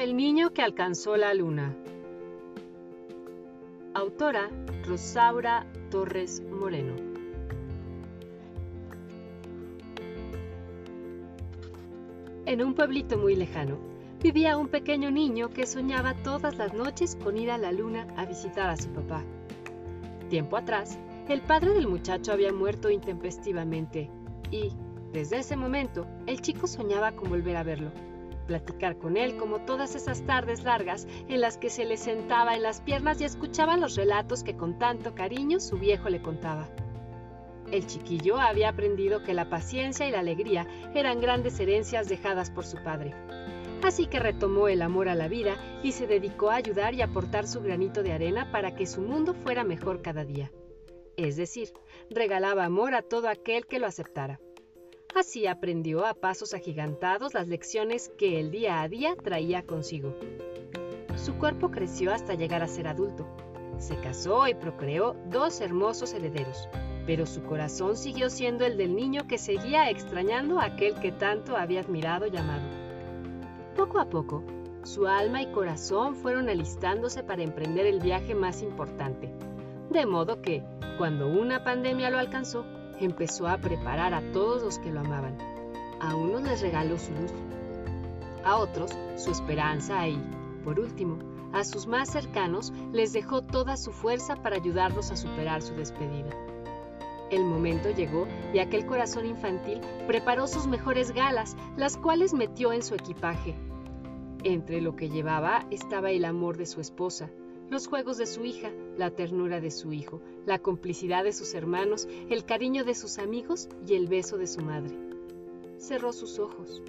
El niño que alcanzó la luna. Autora Rosaura Torres Moreno. En un pueblito muy lejano vivía un pequeño niño que soñaba todas las noches con ir a la luna a visitar a su papá. Tiempo atrás, el padre del muchacho había muerto intempestivamente y, desde ese momento, el chico soñaba con volver a verlo platicar con él como todas esas tardes largas en las que se le sentaba en las piernas y escuchaba los relatos que con tanto cariño su viejo le contaba. El chiquillo había aprendido que la paciencia y la alegría eran grandes herencias dejadas por su padre. Así que retomó el amor a la vida y se dedicó a ayudar y aportar su granito de arena para que su mundo fuera mejor cada día. Es decir, regalaba amor a todo aquel que lo aceptara. Así aprendió a pasos agigantados las lecciones que el día a día traía consigo. Su cuerpo creció hasta llegar a ser adulto. Se casó y procreó dos hermosos herederos, pero su corazón siguió siendo el del niño que seguía extrañando a aquel que tanto había admirado y amado. Poco a poco, su alma y corazón fueron alistándose para emprender el viaje más importante, de modo que, cuando una pandemia lo alcanzó, empezó a preparar a todos los que lo amaban. A unos les regaló su luz, a otros su esperanza y, por último, a sus más cercanos les dejó toda su fuerza para ayudarlos a superar su despedida. El momento llegó y aquel corazón infantil preparó sus mejores galas, las cuales metió en su equipaje. Entre lo que llevaba estaba el amor de su esposa, los juegos de su hija, la ternura de su hijo, la complicidad de sus hermanos, el cariño de sus amigos y el beso de su madre. Cerró sus ojos,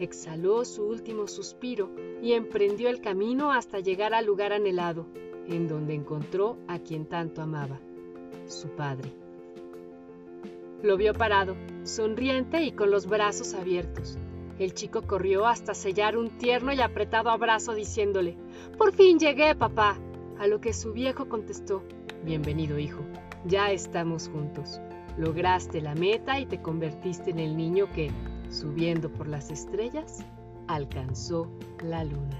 exhaló su último suspiro y emprendió el camino hasta llegar al lugar anhelado, en donde encontró a quien tanto amaba, su padre. Lo vio parado, sonriente y con los brazos abiertos. El chico corrió hasta sellar un tierno y apretado abrazo diciéndole, Por fin llegué, papá. A lo que su viejo contestó, Bienvenido, hijo, ya estamos juntos. Lograste la meta y te convertiste en el niño que, subiendo por las estrellas, alcanzó la luna.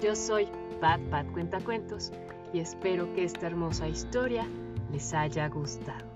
Yo soy Pat Pat Cuentacuentos y espero que esta hermosa historia les haya gustado.